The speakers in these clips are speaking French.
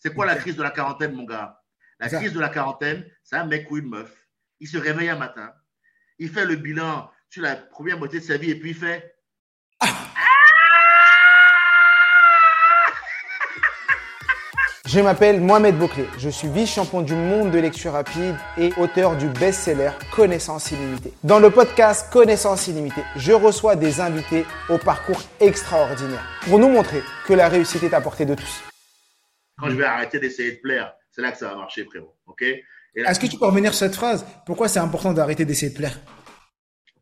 C'est quoi la crise de la quarantaine, mon gars? La crise de la quarantaine, c'est un mec ou une meuf. Il se réveille un matin, il fait le bilan sur la première moitié de sa vie et puis il fait Je m'appelle Mohamed Bouclé, je suis vice-champion du monde de lecture rapide et auteur du best-seller Connaissance illimitée. Dans le podcast Connaissance illimitée, je reçois des invités au parcours extraordinaire pour nous montrer que la réussite est à portée de tous. Quand je vais arrêter d'essayer de plaire, c'est là que ça va marcher, frérot. Ok? Est-ce que tu peux revenir sur cette phrase? Pourquoi c'est important d'arrêter d'essayer de plaire?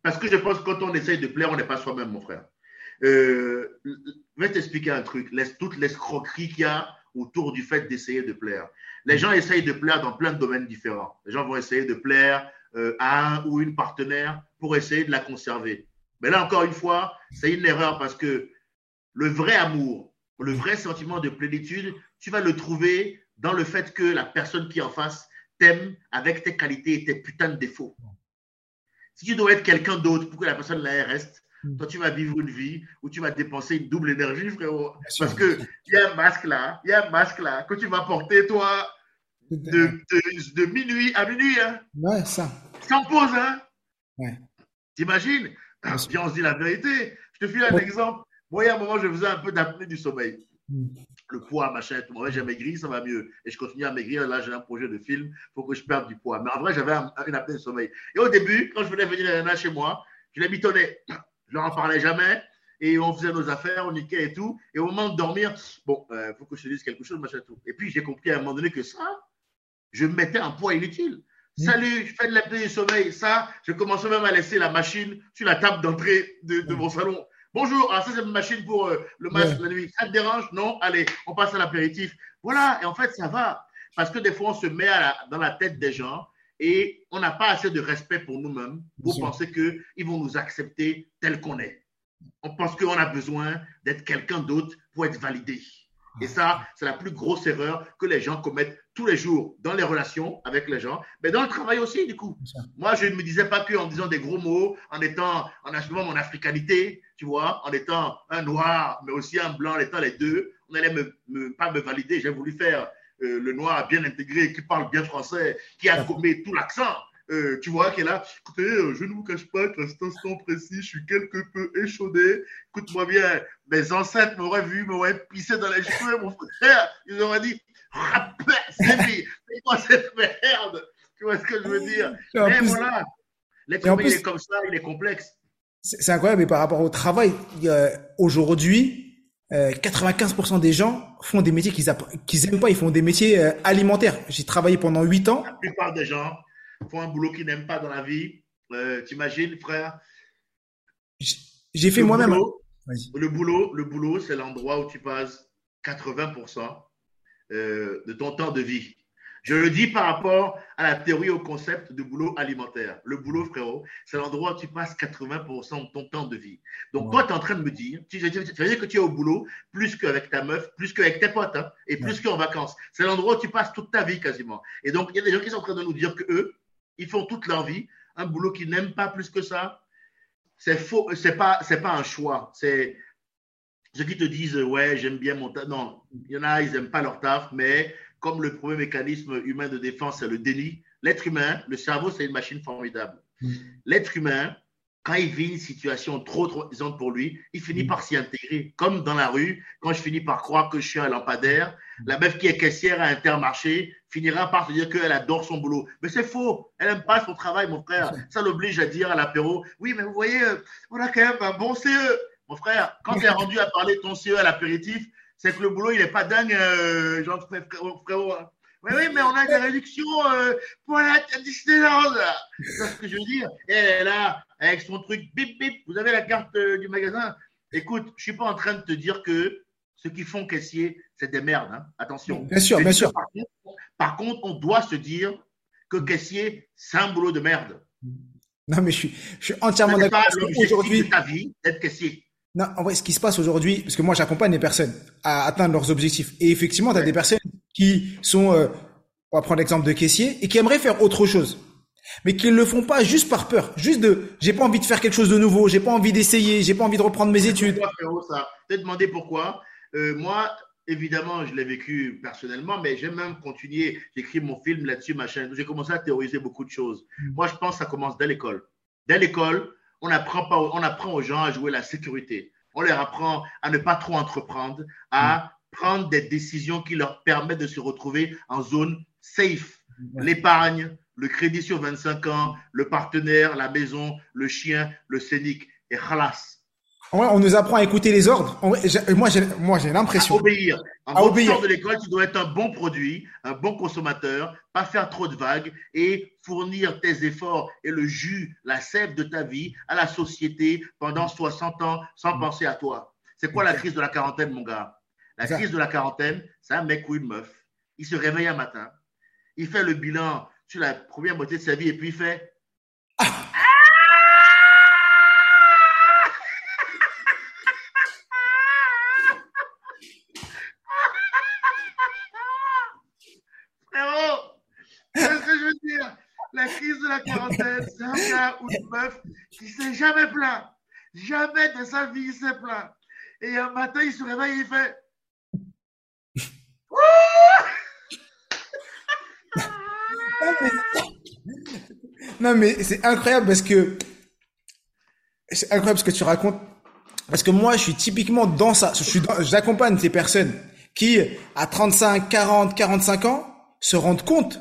Parce que je pense que quand on essaye de plaire, on n'est pas soi-même, mon frère. Euh, je vais t'expliquer un truc. Laisse toute l'escroquerie qu'il y a autour du fait d'essayer de plaire. Les gens essayent de plaire dans plein de domaines différents. Les gens vont essayer de plaire euh, à un ou une partenaire pour essayer de la conserver. Mais là, encore une fois, c'est une erreur parce que le vrai amour, le vrai sentiment de plénitude, tu vas le trouver dans le fait que la personne qui est en face t'aime avec tes qualités et tes putains de défauts. Si tu dois être quelqu'un d'autre pour que la personne là reste, Mm. Toi, tu vas vivre une vie où tu vas dépenser une double énergie, frérot. Parce qu'il y a un masque là, il y a un masque là que tu vas porter, toi, de, de, minuit à minuit. Hein. Ouais, ça. Sans pause, hein. Ouais. T'imagines? Viens, on se dit la vérité. Je te file un exemple. Moi, il y a un moment, je faisais un peu d'apnée du sommeil. Mm. Le poids, machin, tout. Moi, j'ai maigri, ça va mieux. Et je continue à maigrir. Là, j'ai un projet de film. Il faut que je perde du poids. Mais en vrai, j'avais une apnée du sommeil. Et au début, quand je venais venir chez moi, je l'ai mitonné. Je leur en parlais jamais. Et on faisait nos affaires, on niquait et tout. Et au moment de dormir, bon, il euh, faut que je te dise quelque chose, machin tout. Et puis j'ai compris à un moment donné que ça, je mettais un poids inutile. Mm. Salut, je fais de l'apnée du sommeil. Ça, je commençais même à laisser la machine sur la table d'entrée de, de, mon salon. Bonjour, alors ça c'est une machine pour euh, le masque la nuit. Ça te dérange? Non? Allez, on passe à l'apéritif. Voilà, et en fait ça va. Parce que des fois on se met dans la tête des gens et on n'a pas assez de respect pour nous-mêmes pour penser qu'ils vont nous accepter tel qu'on est. On pense qu'on a besoin d'être quelqu'un d'autre pour être validé. Et ça, c'est la plus grosse erreur que les gens commettent tous les jours dans les relations avec les gens, mais dans le travail aussi, du coup. Moi, je ne me disais pas qu'en disant des gros mots, en étant, en assumant mon africanité, tu vois, en étant un noir, mais aussi un blanc, en étant les deux, on allait me, pas me valider. J'ai voulu faire euh, le noir bien intégré, qui parle bien français, qui a gommé tout l'accent. Euh, tu vois, est là. Écoutez, euh, je ne vous cache pas qu'à cet instant précis, je suis quelque peu échaudé. Écoute-moi bien, mes ancêtres m'auraient vu, m'auraient pissé dans les cheveux, mon frère. Ils auraient dit, c'est quoi cette merde Tu vois ce que je veux dire? Mais voilà, l'être humain, il est comme ça, il est complexe. C'est incroyable, mais par rapport au travail, aujourd'hui, 95% euh, des gens font des métiers qu'ils n'aiment pas, ils font des métiers euh, alimentaires. J'ai travaillé pendant 8 ans. La plupart des gens font un boulot qu'ils n'aiment pas dans la vie. Euh, T'imagines, frère? J'ai fait moi-même. Le boulot, le boulot, c'est l'endroit où tu passes 80% euh, de ton temps de vie. Je le dis par rapport à la théorie au concept de boulot alimentaire. Le boulot, frérot, c'est l'endroit où tu passes 80% de ton temps de vie. Donc, toi, tu es en train de me dire, tu, veux dire que tu es au boulot plus qu'avec ta meuf, plus qu'avec tes potes, hein, et plus qu'en vacances. C'est l'endroit où tu passes toute ta vie quasiment. Et donc, il y a des gens qui sont en train de nous dire que eux, ils font toute leur vie un boulot qu'ils n'aiment pas plus que ça. C'est faux, c'est pas, c'est pas un choix. C'est ceux qui te disent, ouais, j'aime bien mon taf. Non, il y en a, ils n'aiment pas leur taf, mais comme le premier mécanisme humain de défense, c'est le déni, l'être humain, le cerveau, c'est une machine formidable. Mm. L'être humain, quand il vit une situation trop traumatisante pour lui, il finit mm. par s'y intégrer. Comme dans la rue, quand je finis par croire que je suis un lampadaire, la meuf qui est caissière à Intermarché finira par se dire qu'elle adore son boulot. Mais c'est faux. Elle n'aime pas son travail, mon frère. Ça l'oblige à dire à l'apéro, oui, mais vous voyez, euh, on a quand même un bon CE. Mon frère, quand tu es rendu à parler de ton CE à l'apéritif, c'est que le boulot, il n'est pas dingue, euh, genre frérot. Hein. Oui, oui, mais on a des réductions euh, pour la Disneyland. C'est ce que je veux dire? Et elle est là, avec son truc, bip, bip, vous avez la carte euh, du magasin? Écoute, je ne suis pas en train de te dire que ceux qui font caissier, c'est des merdes. Hein. Attention. Bien sûr, bien sûr. Par contre, on doit se dire que caissier, c'est un boulot de merde. Non, mais je suis, je suis entièrement d'accord. Aujourd'hui, ta vie, être caissier. Non, en vrai, ce qui se passe aujourd'hui, parce que moi, j'accompagne les personnes à atteindre leurs objectifs. Et effectivement, tu as des personnes qui sont, euh, on va prendre l'exemple de caissier, et qui aimeraient faire autre chose. Mais qui ne le font pas juste par peur. Juste de, j'ai pas envie de faire quelque chose de nouveau, j'ai pas envie d'essayer, j'ai pas envie de reprendre mes études. Ça? demandé pourquoi? Euh, moi, évidemment, je l'ai vécu personnellement, mais j'ai même continué. J'écris mon film là-dessus, machin. J'ai commencé à théoriser beaucoup de choses. Mm. Moi, je pense que ça commence dès l'école. Dès l'école, on apprend, pas, on apprend aux gens à jouer la sécurité. On leur apprend à ne pas trop entreprendre, à mm. prendre des décisions qui leur permettent de se retrouver en zone safe. L'épargne, le crédit sur 25 ans, le partenaire, la maison, le chien, le scénic et on nous apprend à écouter les ordres. Moi, j'ai, moi, j'ai l'impression. À obéir. En à obéir. de l'école, tu dois être un bon produit, un bon consommateur, pas faire trop de vagues et fournir tes efforts et le jus, la sève de ta vie à la société pendant 60 ans sans mm. penser à toi. C'est quoi la crise de la quarantaine, mon gars? La crise de la quarantaine, c'est un mec ou une meuf. Il se réveille un matin, il fait le bilan sur la première moitié de sa vie et puis il fait la quarantaine, c'est un gars ou une meuf qui s'est jamais plaint. Jamais de sa vie, il s'est plaint. Et un matin, il se réveille et il fait. non, mais, c'est incroyable parce que. C'est incroyable ce que tu racontes. Parce que moi, je suis typiquement dans ça. j'accompagne ces personnes qui, à 35, 40, 45 ans, se rendent compte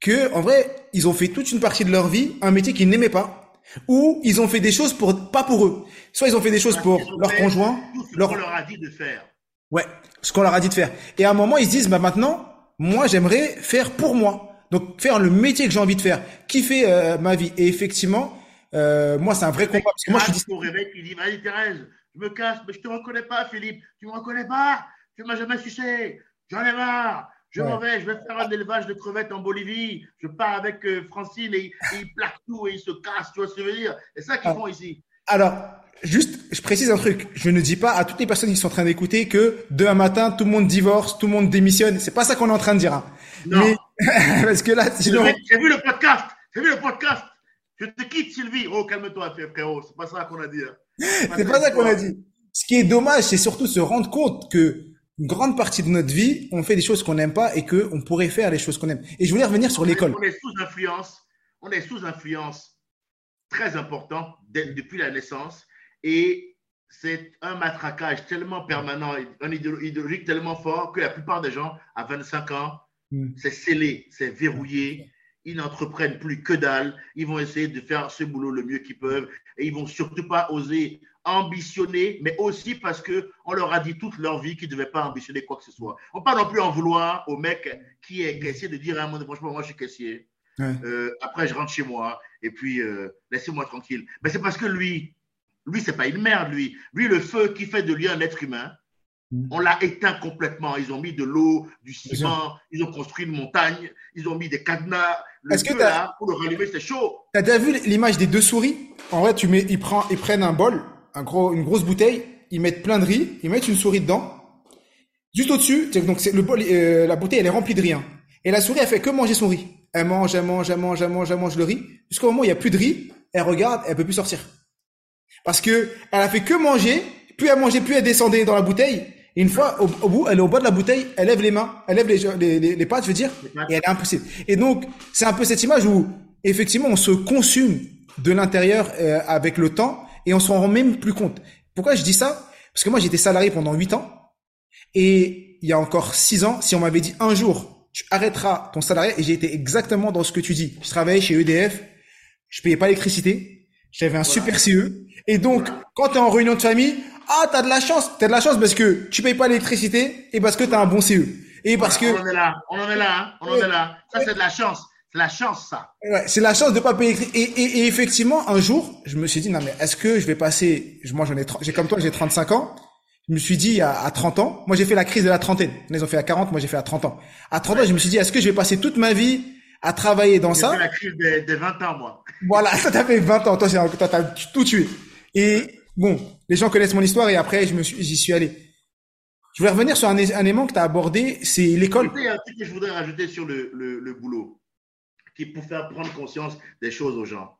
que, en vrai, ils ont fait toute une partie de leur vie un métier qu'ils n'aimaient pas, ou ils ont fait des choses pour pas pour eux. Soit ils ont fait des choses pour leur conjoint, leur... leur a dit de faire. Ouais, ce qu'on leur a dit de faire. Et à un moment, ils se disent, bah maintenant, moi, j'aimerais faire pour moi. Donc, faire le métier que j'ai envie de faire, kiffer euh, ma vie. Et effectivement, euh, moi, c'est un vrai combat. Parce que moi, je dis. Au réveil, tu dis, vas-y, Thérèse, je me casse, mais je te reconnais pas, Philippe. Tu me reconnais pas? Tu m'as jamais sucé. J'en ai marre. Je m'en vais, je vais faire un élevage de crevettes en Bolivie. Je pars avec euh, Francine et, ils plaquent tout et ils se cassent. Tu vois ce que je veux dire? C'est ça qu'ils ah. font ici. Alors, juste, je précise un truc. Je ne dis pas à toutes les personnes qui sont en train d'écouter que demain matin, tout le monde divorce, tout le monde démissionne. C'est pas ça qu'on est en train de dire. Hein. Non. Mais, parce que là, sinon. J'ai vu le podcast. J'ai vu le podcast. Je te quitte, Sylvie. Oh, calme-toi, frérot. C'est pas ça qu'on a dit. Hein. C'est pas ça qu'on a dit. Ce qui est dommage, c'est surtout se rendre compte que une grande partie de notre vie, on fait des choses qu'on n'aime pas et que on pourrait faire les choses qu'on aime. Et je voulais revenir sur l'école. On est sous influence, on est sous influence très important depuis la naissance et c'est un matraquage tellement permanent, un idéologique tellement fort que la plupart des gens à 25 ans, hmm. c'est scellé, c'est verrouillé. Ils n'entreprennent plus que dalle. Ils vont essayer de faire ce boulot le mieux qu'ils peuvent et ils vont surtout pas oser ambitionner, mais aussi parce qu'on leur a dit toute leur vie qu'ils ne devaient pas ambitionner quoi que ce soit. On ne peut pas non plus en vouloir au mec qui est caissier de dire à un moment, franchement, moi je suis caissier. Euh, après, je rentre chez moi et puis euh, laissez-moi tranquille. Mais c'est parce que lui, lui, c'est pas une merde, lui. Lui, le feu qui fait de lui un être humain. On l'a éteint complètement. Ils ont mis de l'eau, du ciment, ils ont construit une montagne, ils ont mis des cadenas. Le Est-ce que là, pour le rallumer, c'était chaud. Tu as déjà vu l'image des deux souris? En vrai, tu mets, ils, prennent, ils prennent un bol, un gros, une grosse bouteille, ils mettent plein de riz, ils mettent une souris dedans. Juste au-dessus, donc c'est le bol, euh, la bouteille elle est remplie de riz. Hein. Et la souris elle fait que manger son riz. Elle mange, elle mange, elle mange, elle mange, elle mange le riz. Jusqu'au moment où il y a plus de riz, elle regarde, elle peut plus sortir. Parce que elle a fait que manger, plus elle mangeait, plus elle descendait dans la bouteille. Et une fois au, bout, elle est au bas de la bouteille, elle lève les mains, elle lève les, les, les, pattes, je veux dire, et elle est impossible. Et donc c'est un peu cette image où effectivement on se consume de l'intérieur euh, avec le temps et on s'en rend même plus compte. Pourquoi je dis ça? Parce que moi, j'étais salarié pendant 8 ans. Et il y a encore 6 ans, si on m'avait dit un jour, tu arrêteras ton salarié, et j'ai été exactement dans ce que tu dis. Je travaillais chez EDF, je payais pas l'électricité, j'avais un super CE. Et donc, quand tu es en réunion de famille, ah, t'as de la chance, t'as de la chance parce que tu payes pas l'électricité et parce que tu as un bon CE. Et parce que... On en est là, on en est là, hein. on en est là. Ça, c'est de la chance. C'est la chance, ça. Ouais, c'est la chance de pas payer. Et, et, et, effectivement, un jour, je me suis dit, non, mais est-ce que je vais passer, moi, j'en ai, j'ai comme toi, j'ai 35 ans. je me suis dit à, 30 ans, moi j'ai fait la crise de la trentaine. Ils ont fait à 40, moi j'ai fait à 30 ans. À 30 ans, je me suis dit, est-ce que je vais passer toute ma vie à travailler dans ça? J'ai fait la crise des, 20 ans, moi. Voilà, ça t'a fait 20 ans. Toi, t'as tout tué. Et bon, les gens connaissent mon histoire et après, je suis, j'y suis allé. Je voulais revenir sur un, élément que tu as abordé, c'est l'école. Il y a un truc que je voudrais rajouter sur le, boulot, qui pour faire prendre conscience des choses aux gens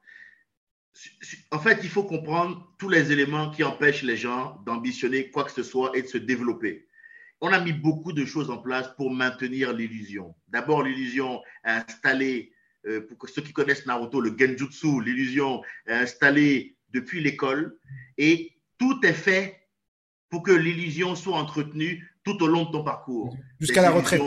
en fait, il faut comprendre tous les éléments qui empêchent les gens d'ambitionner quoi que ce soit et de se développer. On a mis beaucoup de choses en place pour maintenir l'illusion. D'abord, l'illusion installée, euh, pour ceux qui connaissent Naruto, le genjutsu, l'illusion installée depuis l'école. Et tout est fait pour que l'illusion soit entretenue tout au long de ton parcours. Jusqu'à la retraite.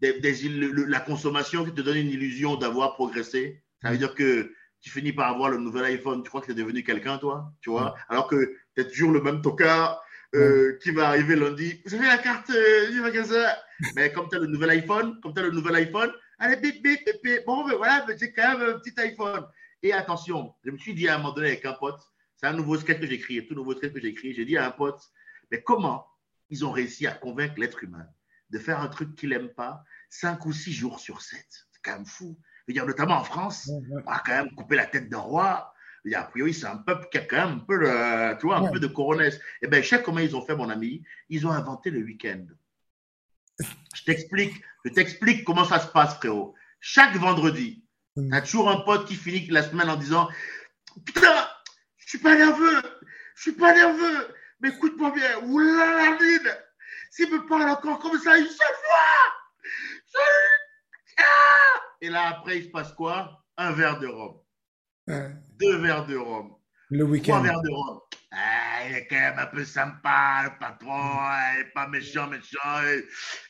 la consommation qui te donne une illusion d'avoir progressé. Ça veut dire que tu finis par avoir le nouvel iPhone, tu crois que tu es devenu quelqu'un, toi, tu vois, alors que tu es toujours le même tocard euh, qui va arriver lundi. Vous avez la carte euh, du magasin. Mais comme tu as le nouvel iPhone, comme tu as le nouvel iPhone, allez, bip, bip, bip, Bon, ben voilà, j'ai quand même un petit iPhone. Et attention, je me suis dit à un moment donné avec un pote, c'est un nouveau sketch que j'écris, un tout nouveau sketch que j'écris, j'ai dit à un pote, mais comment ils ont réussi à convaincre l'être humain de faire un truc qu'il n'aime pas cinq ou six jours sur sept? C'est quand même fou dire, notamment en France, on a quand même coupé la tête d'un roi. a priori, c'est un peuple qui a quand même un peu, de, tu vois, un peu de coronesse. Et eh bien, je sais comment ils ont fait, mon ami. Ils ont inventé le week-end. Je t'explique, je t'explique comment ça se passe, frérot. Chaque vendredi, tu as toujours un pote qui finit la semaine en disant Putain, je suis pas nerveux, je suis pas nerveux, mais écoute-moi bien, oulala, s'il me parle encore comme ça une seule fois, ah et là, après, il se passe quoi? Un verre de rhum. Deux verres de rhum. Le week-end. Trois verres de rhum. Ah, il est quand même un peu sympa, le patron, il n'est pas méchant, méchant.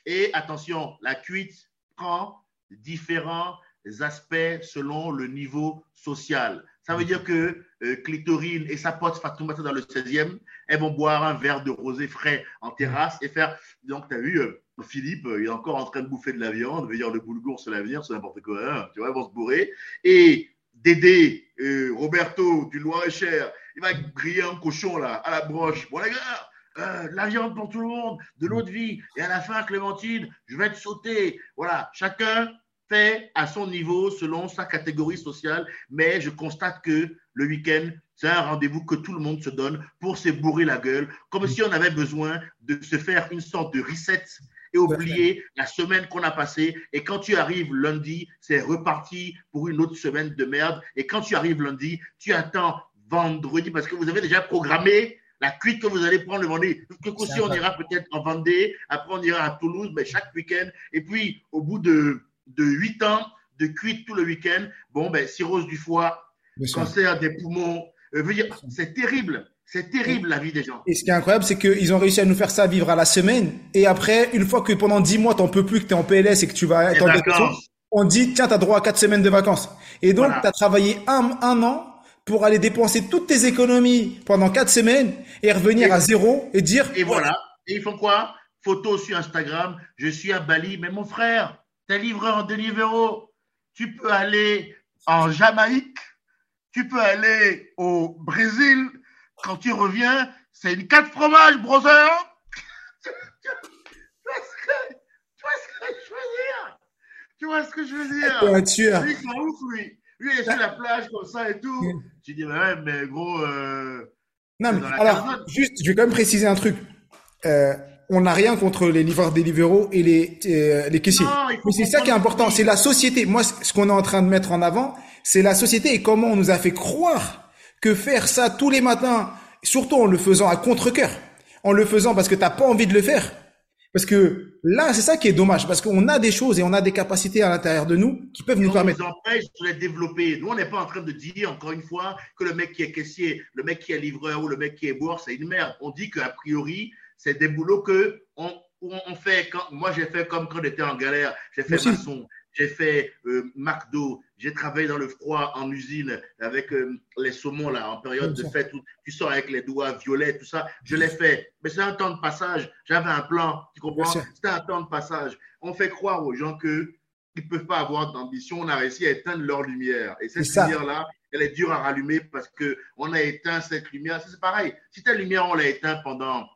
Et attention, la cuite prend différents aspects selon le niveau social. Ça veut dire que euh, Clitorine et sa pote Fatoumata dans le 16e, elles vont boire un verre de rosé frais en terrasse et faire. Donc, tu as vu, euh, Philippe, il est encore en train de bouffer de la viande, veut dire le boulgour, c'est l'avenir, c'est n'importe quoi, hein, tu vois, ils vont se bourrer. Et Dédé, euh, Roberto du Loir-et-Cher, il va griller un cochon là, à la broche. Bon, les gars, euh, la viande pour tout le monde, de l'eau de vie. Et à la fin, Clémentine, je vais te sauter. Voilà, chacun fait à son niveau selon sa catégorie sociale, mais je constate que le week-end, c'est un rendez-vous que tout le monde se donne pour se bourrer la gueule, comme si on avait besoin de se faire une sorte de reset et oublier la semaine qu'on a passée. Et quand tu arrives lundi, c'est reparti pour une autre semaine de merde. Et quand tu arrives lundi, tu attends vendredi parce que vous avez déjà programmé la cuite que vous allez prendre le vendredi. Que aussi, on ira peut-être en Vendée, après on ira à Toulouse, mais chaque week-end. Et puis, au bout de, de 8 ans de cuite tout le week-end, bon, ben, cirrhose du foie, cancer des poumons, euh, c'est terrible. C'est terrible la vie des gens. Et ce qui est incroyable, c'est qu'ils ont réussi à nous faire ça vivre à la semaine. Et après, une fois que pendant 10 mois, t'en peux plus, que tu es en PLS et que tu vas être en dépression, on dit, tiens, tu as droit à 4 semaines de vacances. Et donc, tu as travaillé un, un an pour aller dépenser toutes tes économies pendant 4 semaines et revenir à zéro et dire. Et voilà. Et ils font quoi? Photo sur Instagram. Je suis à Bali. Mais mon frère, t'es livreur en Deliveroo. Tu peux aller en Jamaïque. Tu peux aller au Brésil quand tu reviens, c'est une quatre fromages, brother. tu, vois ce que je veux dire? Tu vois ce que je veux dire? Lui, c'est ouf, lui. Lui, il est sur la plage comme ça et tout. Tu dis, ouais, mais gros. Euh, non, mais alors, juste, je vais quand même préciser un truc. Euh, on n'a rien contre les livreurs des libéraux et les, euh, les caissiers. mais c'est ça qui est important, c'est la société. Moi, ce qu'on est en train de mettre en avant, c'est la société et comment on nous a fait croire que faire ça tous les matins, surtout en le faisant à contre-cœur, en le faisant parce que t'as pas envie de le faire. Parce que là, c'est ça qui est dommage, parce qu'on a des choses et on a des capacités à l'intérieur de nous qui peuvent nous permettre. Nous empêche de les développer. Nous, on n'est pas en train de dire, encore une fois, que le mec qui est caissier, le mec qui est livreur ou le mec qui est bourse, c'est une merde. On dit qu'a priori, c'est des boulots que on, on fait. Quand, moi, j'ai fait comme quand j'étais en galère. J'ai fait maçon, j'ai fait euh, McDo, j'ai travaillé dans le froid en usine avec euh, les saumons là, en période de fête où tu sors avec les doigts violets, tout ça. Je l'ai fait. Mais c'est un temps de passage. J'avais un plan, tu comprends? C'était un temps de passage. On fait croire aux gens qu'ils ne peuvent pas avoir d'ambition. On a réussi à éteindre leur lumière. Et cette lumière-là, elle est dure à rallumer parce qu'on a éteint cette lumière. C'est pareil. Si ta lumière, on l'a éteint pendant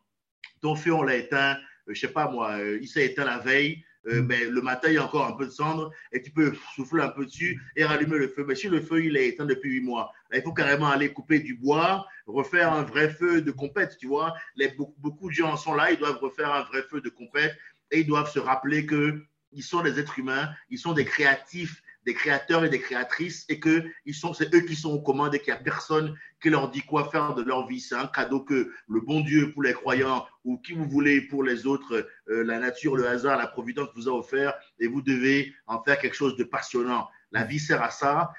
ton feu, on l'a éteint, je sais pas moi, il s'est éteint la veille, mais mm. ben, le matin, il y a encore un peu de cendre et tu peux souffler un peu dessus et rallumer le feu. Mais si le feu, il est éteint depuis huit mois, il faut carrément aller couper du bois, refaire un vrai feu de compète, tu vois. Les, beaucoup, beaucoup, de gens sont là, ils doivent refaire un vrai feu de compète et ils doivent se rappeler qu'ils sont des êtres humains, ils sont des créatifs des créateurs et des créatrices et que c'est eux qui sont aux commandes et qu'il n'y a personne qui leur dit quoi faire de leur vie. C'est un cadeau que le bon Dieu pour les croyants ou qui vous voulez pour les autres, euh, la nature, le hasard, la providence vous a offert et vous devez en faire quelque chose de passionnant. La vie sert à ça.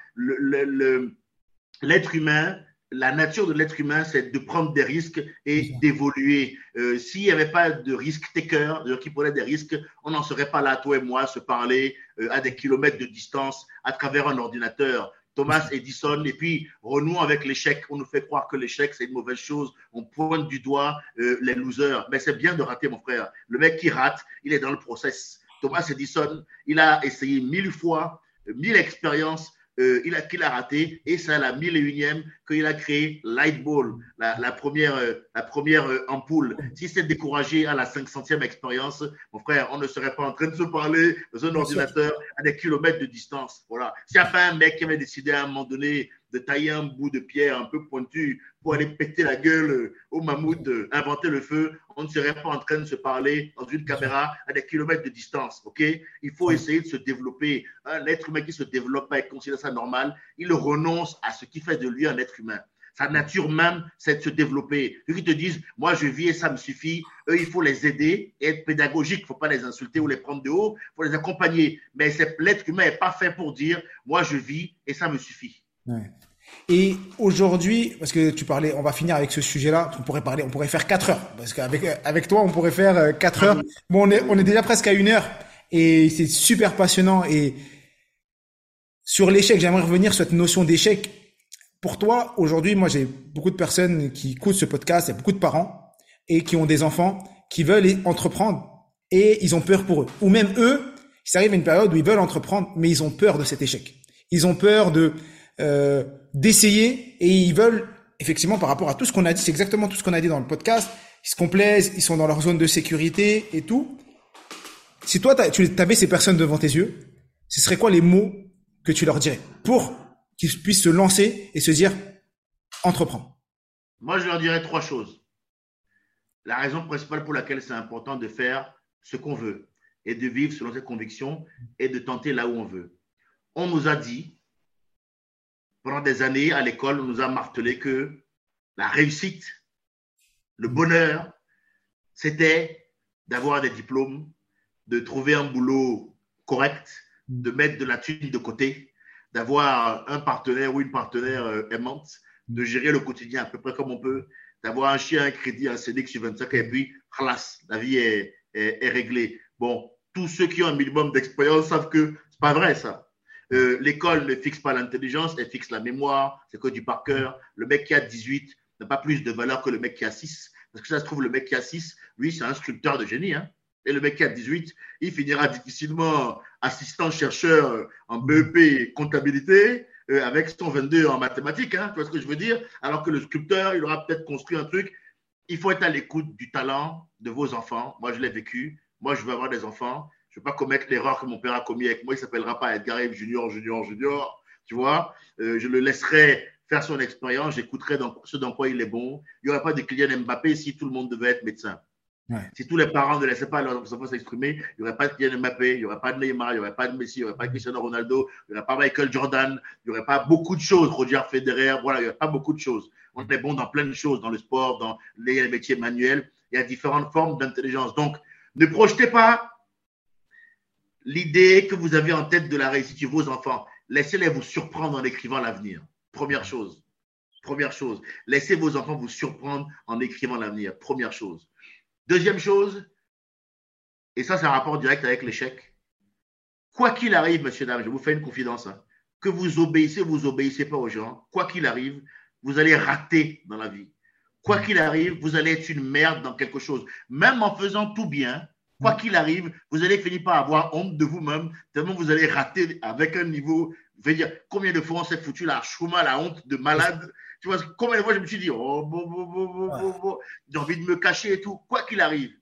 L'être humain la nature de l'être humain, c'est de prendre des risques et d'évoluer. Euh, s'il n'y avait pas de risque taker, de qui prenait des risques, on n'en serait pas là, toi et moi, se parler euh, à des kilomètres de distance à travers un ordinateur. Thomas Edison, et puis renouons avec l'échec. On nous fait croire que l'échec, c'est une mauvaise chose. On pointe du doigt euh, les losers. Mais c'est bien de rater, mon frère. Le mec qui rate, il est dans le process. Thomas Edison, il a essayé mille fois, mille expériences euh, il a, qu'il a raté, et c'est à la mille et unième qu'il a créé Lightball, la, la première, euh, la première euh, ampoule. Si c'est découragé à la 500e expérience, mon frère, on ne serait pas en train de se parler dans un ordinateur à des kilomètres de distance. Voilà. S'il n'y a pas un mec qui avait décidé à un moment donné de tailler un bout de pierre un peu pointu pour aller péter la gueule au mammouth, inventer le feu, on ne serait pas en train de se parler dans une caméra à des kilomètres de distance. Ok? Il faut essayer de se développer. L'être humain qui se développe pas et considère ça normal, il renonce à ce qui fait de lui un être humain. Sa nature même, c'est de se développer. Ceux qui te disent, moi je vis et ça me suffit, eux, il faut les aider et être pédagogique. Il ne faut pas les insulter ou les prendre de haut, il faut les accompagner. Mais l'être humain n'est pas fait pour dire, moi je vis et ça me suffit. Et aujourd'hui, parce que tu parlais, on va finir avec ce sujet-là. On pourrait parler, on pourrait faire quatre heures, parce qu'avec avec toi, on pourrait faire euh, quatre heures. Bon, on est on est déjà presque à une heure, et c'est super passionnant. Et sur l'échec, j'aimerais revenir sur cette notion d'échec. Pour toi, aujourd'hui, moi, j'ai beaucoup de personnes qui écoutent ce podcast, il y a beaucoup de parents et qui ont des enfants qui veulent entreprendre et ils ont peur pour eux. Ou même eux, ça arrive à une période où ils veulent entreprendre, mais ils ont peur de cet échec. Ils ont peur de euh, d'essayer et ils veulent effectivement par rapport à tout ce qu'on a dit, c'est exactement tout ce qu'on a dit dans le podcast. Ils se complaisent, ils sont dans leur zone de sécurité et tout. Si toi tu avais ces personnes devant tes yeux, ce serait quoi les mots que tu leur dirais pour qu'ils puissent se lancer et se dire entreprends? Moi, je leur dirais trois choses. La raison principale pour laquelle c'est important de faire ce qu'on veut et de vivre selon ses convictions et de tenter là où on veut. On nous a dit pendant des années, à l'école, on nous a martelé que la réussite, le bonheur, c'était d'avoir des diplômes, de trouver un boulot correct, de mettre de la thune de côté, d'avoir un partenaire ou une partenaire euh, aimante, de gérer le quotidien à peu près comme on peut, d'avoir un chien, un crédit, un CD sur 25 et puis, halas, la vie est, est, est réglée. Bon, tous ceux qui ont un minimum d'expérience savent que c'est pas vrai ça. Euh, l'école ne fixe pas l'intelligence, elle fixe la mémoire, c'est que du par cœur. Le mec qui a 18 n'a pas plus de valeur que le mec qui a 6. Parce que ça se trouve, le mec qui a 6, lui, c'est un sculpteur de génie. Hein. Et le mec qui a 18, il finira difficilement assistant-chercheur en BEP comptabilité euh, avec son 22 en mathématiques. Hein, tu vois ce que je veux dire? Alors que le sculpteur, il aura peut-être construit un truc. Il faut être à l'écoute du talent de vos enfants. Moi, je l'ai vécu. Moi, je veux avoir des enfants. Je ne vais pas commettre l'erreur que mon père a commis avec moi. Il ne s'appellera pas Edgar Yves Junior, Junior, Junior. Tu vois, euh, je le laisserai faire son expérience. J'écouterai ce dans quoi il est bon. Il n'y aurait pas de Kylian Mbappé si tout le monde devait être médecin. Si tous les parents ne laissaient pas leurs enfants s'exprimer, il n'y aurait pas de Kylian Mbappé, il n'y aurait pas de Neymar, il n'y aurait pas de Messi, il n'y aurait pas de Cristiano Ronaldo, il n'y aurait pas Michael Jordan, il n'y aurait pas beaucoup de choses, Roger Federer, voilà, il n'y aurait pas beaucoup de choses. On est bon dans plein de choses, dans le sport, dans les métiers manuels. Il y a différentes formes d'intelligence. Donc, ne projetez pas l'idée que vous avez en tête de la réussite de vos enfants. Laissez-les vous surprendre en écrivant l'avenir. Première chose. Première chose. Laissez vos enfants vous surprendre en écrivant l'avenir. Première chose. Deuxième chose, et ça, c'est un rapport direct avec l'échec. Quoi qu'il arrive, monsieur, dame, je vous fais une confidence, hein. que vous obéissez, vous obéissez pas aux gens, quoi qu'il arrive, vous allez rater dans la vie. Quoi qu'il arrive, vous allez être une merde dans quelque chose. Même en faisant tout bien, Quoi qu'il arrive, vous allez finir par avoir honte de vous-même, tellement vous allez rater avec un niveau. Je veux dire, combien de fois on s'est foutu la chouma, la honte de malade Tu vois, combien de fois je me suis dit, oh, j'ai envie de me cacher et tout, quoi qu'il arrive.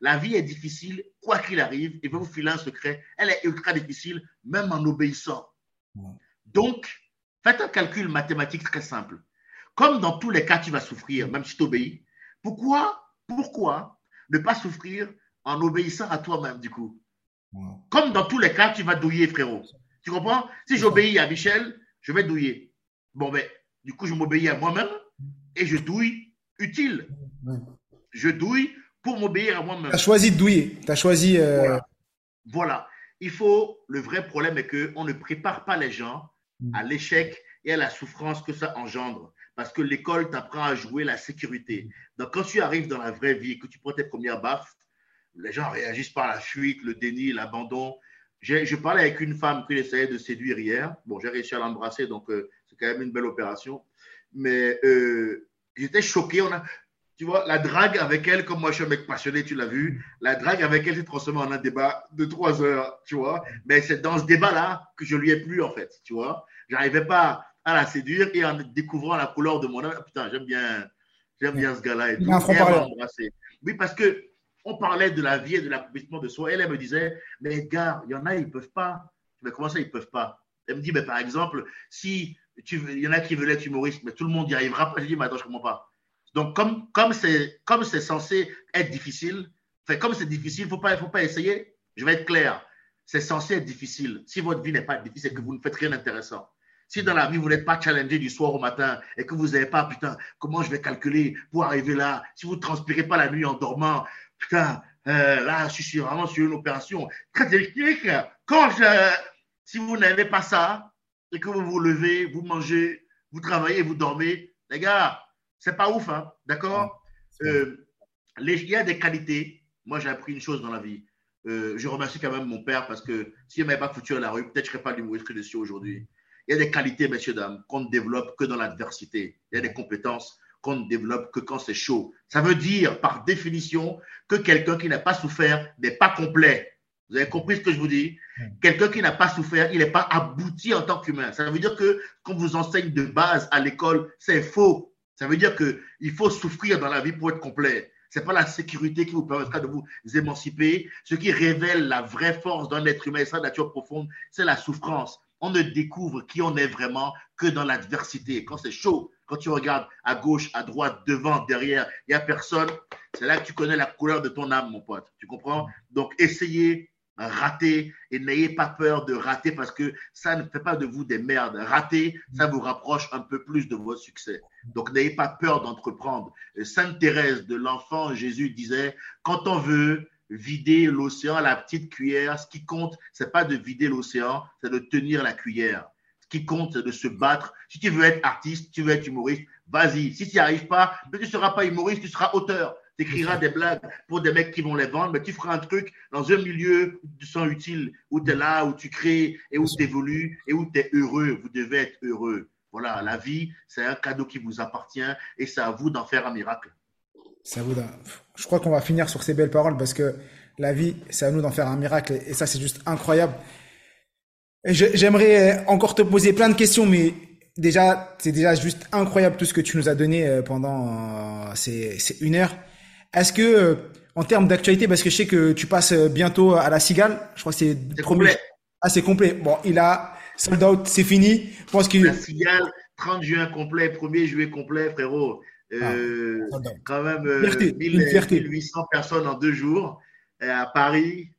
La vie est difficile, quoi qu'il arrive, et vous filer un secret, elle est ultra difficile, même en obéissant. Donc, faites un calcul mathématique très simple. Comme dans tous les cas, tu vas souffrir, même si tu obéis, pourquoi, pourquoi ne pas souffrir en obéissant à toi-même, du coup Comme dans tous les cas, tu vas douiller, frérot. Tu comprends? Si j'obéis à Michel, je vais douiller. Bon, ben, du coup, je m'obéis à moi-même et je douille utile. Je douille pour m'obéir à moi-même. Tu as choisi de douiller. Tu as choisi. Euh, voilà. Il faut. Le vrai problème est qu'on ne prépare pas les gens mm. à l'échec et à la souffrance que ça engendre. Parce que l'école t'apprend à jouer la sécurité. Donc, quand tu arrives dans la vraie vie, que tu prends tes premières baffes, les gens réagissent par la fuite, le déni, l'abandon. Je parlais avec une femme qui essayait de séduire hier. Bon, j'ai réussi à l'embrasser, donc euh, c'est quand même une belle opération. Mais euh, j'étais choqué. On a, tu vois, la drague avec elle, comme moi je suis un mec passionné, tu l'as vu, la drague avec elle s'est transformée en un débat de trois heures, tu vois. Mais c'est dans ce débat-là que je lui ai plu, en fait, tu vois. J'arrivais pas à la séduire et en découvrant la couleur de mon âme, putain, j'aime bien, j'aime bien ce gars-là. Et tout. oui, parce que on parlait de la vie et de l'accomplissement de soi. Elle, me disait, mais Edgar, il y en a, ils ne peuvent pas. Mais comment ça, ils ne peuvent pas? Elle me dit, mais par exemple, si il y en a qui veulent être humoriste, mais tout le monde n'y arrivera pas. Je dis, mais attends, je ne comprends pas. Donc, comme c'est c'est censé être difficile, comme c'est difficile, faut pas faut pas essayer. Je vais être clair. C'est censé être difficile. Si votre vie n'est pas difficile, c'est que vous ne faites rien d'intéressant. Si dans la vie, vous n'êtes pas challengé du soir au matin et que vous n'avez pas, putain, comment je vais calculer pour arriver là, si vous ne transpirez pas la nuit en dormant, putain, euh, là, je suis vraiment sur une opération très technique. Quand je, si vous n'avez pas ça et que vous vous levez, vous mangez, vous travaillez, vous dormez, les gars, c'est pas ouf, hein, d'accord? Euh, Il y a des qualités. Moi, j'ai appris une chose dans la vie. Euh, je remercie quand même mon père parce que s'il ne m'avait pas foutu à la rue, peut-être je ne serais pas l'humoriste que je suis aujourd'hui. Il y a des qualités, messieurs, dames, qu'on ne développe que dans l'adversité. Il y a des compétences qu'on ne développe que quand c'est chaud. Ça veut dire, par définition, que quelqu'un qui n'a pas souffert n'est pas complet. Vous avez compris ce que je vous dis? Quelqu'un qui n'a pas souffert, il n'est pas abouti en tant qu'humain. Ça veut dire que qu'on vous enseigne de base à l'école, c'est faux. Ça veut dire qu'il faut souffrir dans la vie pour être complet. Ce n'est pas la sécurité qui vous permettra de vous émanciper. Ce qui révèle la vraie force d'un être humain et sa nature profonde, c'est la souffrance. On ne découvre qui on est vraiment que dans l'adversité. Quand c'est chaud, quand tu regardes à gauche, à droite, devant, derrière, il n'y a personne. C'est là que tu connais la couleur de ton âme, mon pote. Tu comprends? Donc, essayez rater et n'ayez pas peur de rater parce que ça ne fait pas de vous des merdes. Rater, ça vous rapproche un peu plus de votre succès. Donc n'ayez pas peur d'entreprendre. Sainte Thérèse de l'enfant Jésus disait, quand on veut vider l'océan à la petite cuillère, ce qui compte, c'est pas de vider l'océan, c'est de tenir la cuillère. Qui compte, de se battre. Si tu veux être artiste, tu veux être humoriste, vas-y. Si tu n'y arrives pas, tu ne seras pas humoriste, tu seras auteur tu écriras des blagues pour des mecs qui vont les vendre, mais tu feras un truc dans un milieu où tu sens utile, où tu es là, où tu crées et où tu évolues et où tu es heureux. Vous devez être heureux. Voilà, la vie, c'est un cadeau qui vous appartient et c'est à vous d'en faire un miracle. Ça vous Je crois qu'on va finir sur ces belles paroles parce que la vie, c'est à nous d'en faire un miracle et ça, c'est juste incroyable. J'aimerais encore te poser plein de questions, mais déjà, c'est déjà juste incroyable tout ce que tu nous as donné euh, pendant euh, ces, ces une heure. Est-ce que, euh, en termes d'actualité, parce que je sais que tu passes euh, bientôt à la Cigale, je crois que c'est complet. Ah, c'est complet. Bon, il a sold out, c'est fini. Je pense que la Cigale, 30 juin complet, 1er juillet complet, frérot. Euh, ah, quand même fierté, 1800 personnes en deux jours à Paris.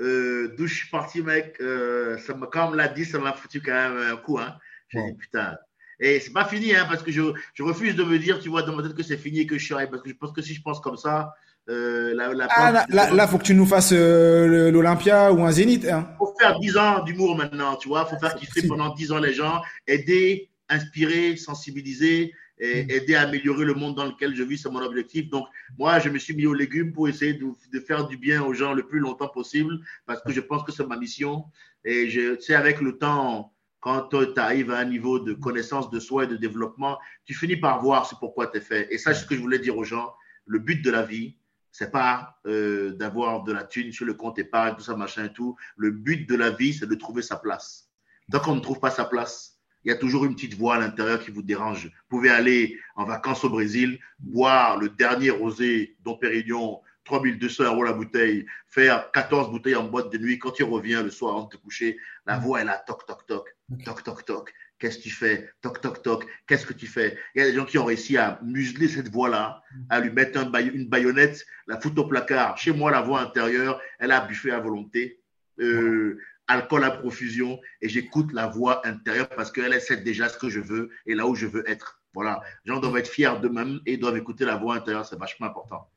D'où je suis parti, mec, ça quand on me l'a dit, ça m'a foutu quand même un coup. Hein. J'ai dit, putain, et c'est pas fini, hein, parce que je, je, refuse de me dire, tu vois, dans ma tête que c'est fini et que je suis parce que je pense que si je pense comme ça, euh, la, la ah, là, là, faut que tu nous fasses euh, l'Olympia ou un Zénith. Hein. Faut faire 10 ans d'humour maintenant, tu vois. Faut faire kiffer pendant 10 ans les gens, aider, inspirer, sensibiliser, et mm. aider à améliorer le monde dans lequel je vis, c'est mon objectif. Donc, moi, je me suis mis aux légumes pour essayer de, de, faire du bien aux gens le plus longtemps possible, parce que je pense que c'est ma mission. Et je sais, avec le temps, quand tu arrives à un niveau de connaissance de soi et de développement, tu finis par voir ce pourquoi tu es fait. Et ça, c'est ce que je voulais dire aux gens. Le but de la vie, c'est pas euh, d'avoir de la thune sur le compte épargne, tout ça, machin et tout. Le but de la vie, c'est de trouver sa place. Tant qu'on ne trouve pas sa place, il y a toujours une petite voix à l'intérieur qui vous dérange. Vous pouvez aller en vacances au Brésil, boire le dernier rosé Dom Pérignon, 3200 euros la bouteille, faire 14 bouteilles en boîte de nuit. Quand tu reviens le soir avant de te coucher, la mm. voix est là, toc, toc, toc, toc, toc, toc. Qu'est-ce que tu fais? Toc, toc, toc. Qu'est-ce que tu fais? Il y a des gens qui ont réussi à museler cette voix-là, à lui mettre une baïonnette, la foutre au placard. Chez moi, la voix intérieure, elle a buffé à volonté. Euh, alcool à profusion et j'écoute la voix intérieure parce qu'elle essaie déjà ce que je veux et là où je veux être. Voilà. Les gens doivent être fiers d'eux-mêmes et doivent écouter la voix intérieure. C'est vachement important.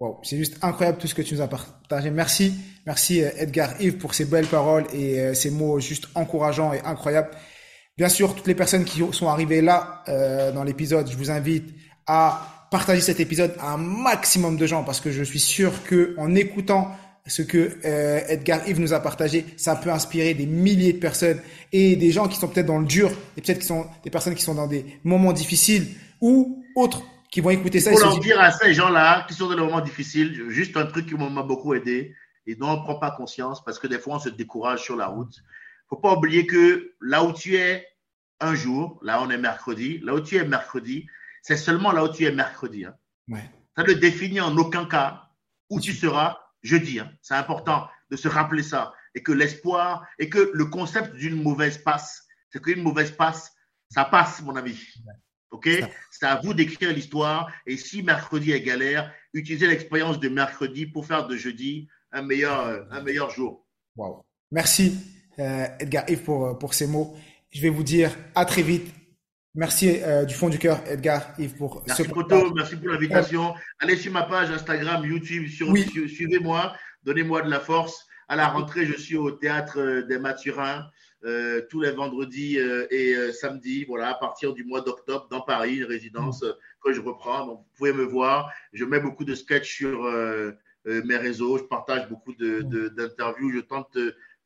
Wow, c'est juste incroyable tout ce que tu nous as partagé. Merci, merci euh, Edgar Yves pour ces belles paroles et euh, ces mots juste encourageants et incroyables. Bien sûr, toutes les personnes qui sont arrivées là euh, dans l'épisode, je vous invite à partager cet épisode à un maximum de gens parce que je suis sûr que en écoutant ce que euh, Edgar Yves nous a partagé, ça peut inspirer des milliers de personnes et des gens qui sont peut-être dans le dur, et peut-être qui sont des personnes qui sont dans des moments difficiles ou autres qui vont écouter ça. Il faut leur dire à ces gens-là qui sont dans des moments difficiles, juste un truc qui m'a beaucoup aidé et dont on ne prend pas conscience parce que des fois on se décourage sur la route. Faut pas oublier que là où tu es un jour, là on est mercredi, là où tu es mercredi, c'est seulement là où tu es mercredi. Hein. Ouais. Ça ne définit en aucun cas où tu seras jeudi. Hein. C'est important de se rappeler ça. Et que l'espoir, et que le concept d'une mauvaise passe, c'est qu'une mauvaise passe, ça passe, mon ami. OK? C'est à vous d'écrire l'histoire. Et si mercredi est galère, utilisez l'expérience de mercredi pour faire de jeudi un meilleur, un meilleur jour. Wow. Merci, euh, Edgar Yves, pour, pour ces mots. Je vais vous dire à très vite Merci euh, du fond du cœur, Edgar, Yves, pour merci ce merci pour l'invitation. Allez sur ma page Instagram, YouTube, suivez-moi, donnez-moi de la force. À la rentrée, je suis au théâtre euh, des Mathurins euh, tous les vendredis et samedis, voilà, à partir du mois d'octobre dans Paris, une résidence que je reprends. Donc, vous pouvez me voir. Je mets beaucoup de sketchs sur mes réseaux, je partage beaucoup d'interviews, je tente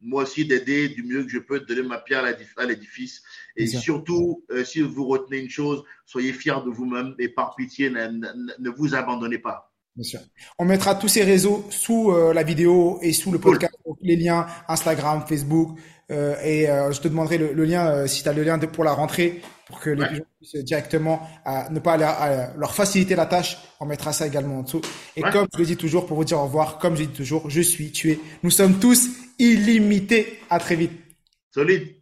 moi aussi d'aider du mieux que je peux, de donner ma pierre à l'édifice. Et surtout, euh, si vous retenez une chose, soyez fiers de vous-même et par pitié, ne, vous abandonnez pas. Bien sûr. On mettra tous ces réseaux sous euh, la vidéo et sous le podcast, les liens Instagram, Facebook. Euh, et je te demanderai le, lien, si tu as le lien pour la rentrée, pour que les gens puissent directement ne pas aller, leur faciliter la tâche. On mettra ça également en dessous. Et comme je le dis toujours, pour vous dire au revoir, comme je dis toujours, je suis tué. Nous sommes tous illimités. À très vite. Solide.